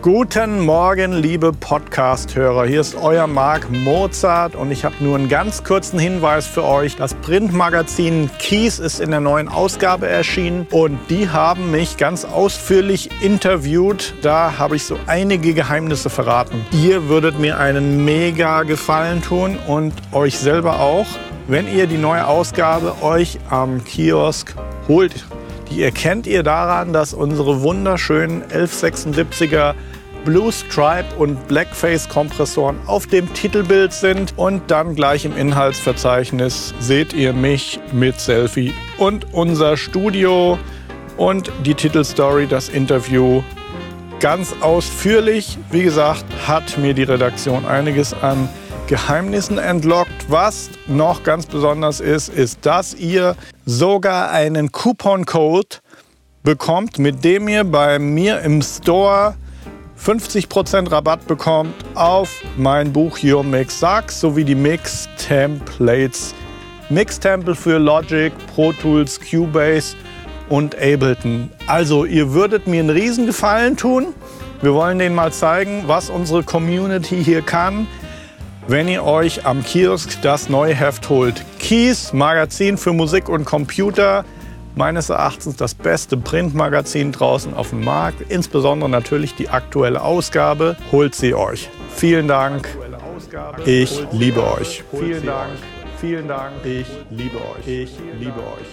Guten Morgen, liebe Podcast-Hörer. Hier ist euer Marc Mozart und ich habe nur einen ganz kurzen Hinweis für euch. Das Printmagazin Kies ist in der neuen Ausgabe erschienen und die haben mich ganz ausführlich interviewt. Da habe ich so einige Geheimnisse verraten. Ihr würdet mir einen mega Gefallen tun und euch selber auch, wenn ihr die neue Ausgabe euch am Kiosk holt. Die erkennt ihr daran, dass unsere wunderschönen 1176er Blue Stripe und Blackface Kompressoren auf dem Titelbild sind und dann gleich im Inhaltsverzeichnis seht ihr mich mit Selfie und unser Studio und die Titelstory, das Interview ganz ausführlich. Wie gesagt, hat mir die Redaktion einiges an Geheimnissen entlockt. Was noch ganz besonders ist, ist, dass ihr sogar einen Coupon-Code bekommt, mit dem ihr bei mir im Store 50% Rabatt bekommt auf mein Buch Your Mix Sucks sowie die Mix Templates. Mix Temple für Logic, Pro Tools, Cubase und Ableton. Also ihr würdet mir einen Riesengefallen tun. Wir wollen denen mal zeigen, was unsere Community hier kann wenn ihr euch am Kiosk das neue Heft holt. Keys, Magazin für Musik und Computer. Meines Erachtens das beste Printmagazin draußen auf dem Markt. Insbesondere natürlich die aktuelle Ausgabe. Holt sie euch. Vielen Dank. Ich liebe euch. Vielen Dank. Vielen Dank. Ich liebe euch. Ich liebe euch.